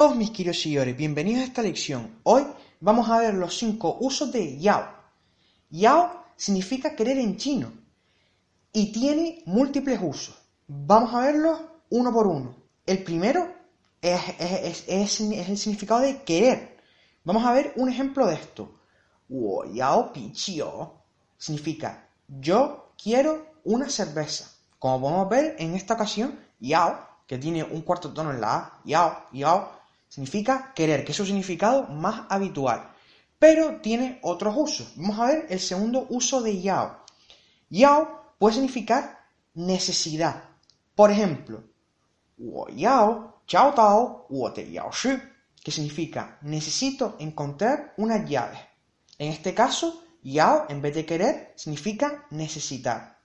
Todos mis queridos seguidores, bienvenidos a esta lección. Hoy vamos a ver los cinco usos de Yao. Yao significa querer en chino y tiene múltiples usos. Vamos a verlos uno por uno. El primero es, el significado de querer. Vamos a ver un ejemplo de esto. Wo yao pi significa yo quiero una cerveza. Como podemos ver en esta ocasión, yao, que tiene un cuarto tono en la A, yao, yao, significa querer, que es su significado más habitual. Pero tiene otros usos. Vamos a ver el segundo uso de yao. Yao puede significar necesidad. Por ejemplo, wo yao chao tao wo te yao shi, que significa necesito encontrar unas llaves. En este caso, yao en vez de querer significa necesitar.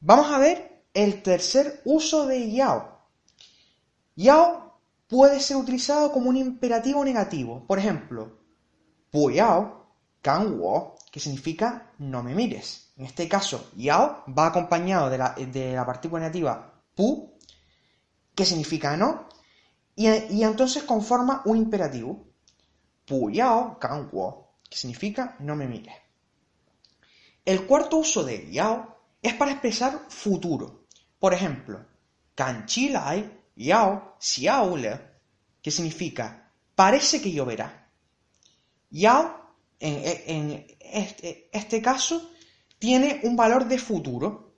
Vamos a ver el tercer uso de yao. Yao puede ser utilizado como un imperativo negativo. Por ejemplo, yao, kan wo, que significa no me mires. En este caso, yao va acompañado de la, partícula negativa pu, que significa no, y, entonces conforma un imperativo. Yao, kan que significa no me mires. El cuarto uso de yao es para expresar futuro. Por ejemplo, kan chi lai yao xiao le, que significa parece que lloverá. Yao, en, este, este caso, tiene un valor de futuro.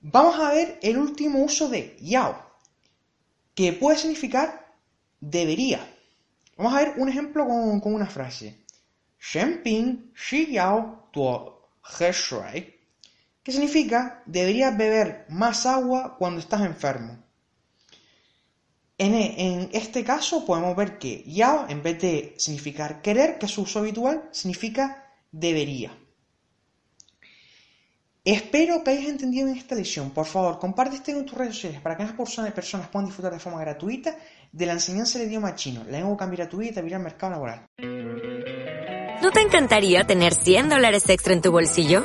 Vamos a ver el último uso de yao, que puede significar debería. Vamos a ver un ejemplo con, con una frase. Shenping shi yao tuo he shui, que significa deberías beber más agua cuando estás enfermo. En, en, este caso podemos ver que yao, en vez de significar querer, que es su uso habitual, significa debería. Espero que hayas entendido en esta lección. Por favor, comparte este en tus redes sociales para que más personas, personas puedan disfrutar de forma gratuita de la enseñanza del idioma chino. La lengua cambiará tu vida y el mercado laboral. ¿No te encantaría tener 100 dólares extra en tu bolsillo?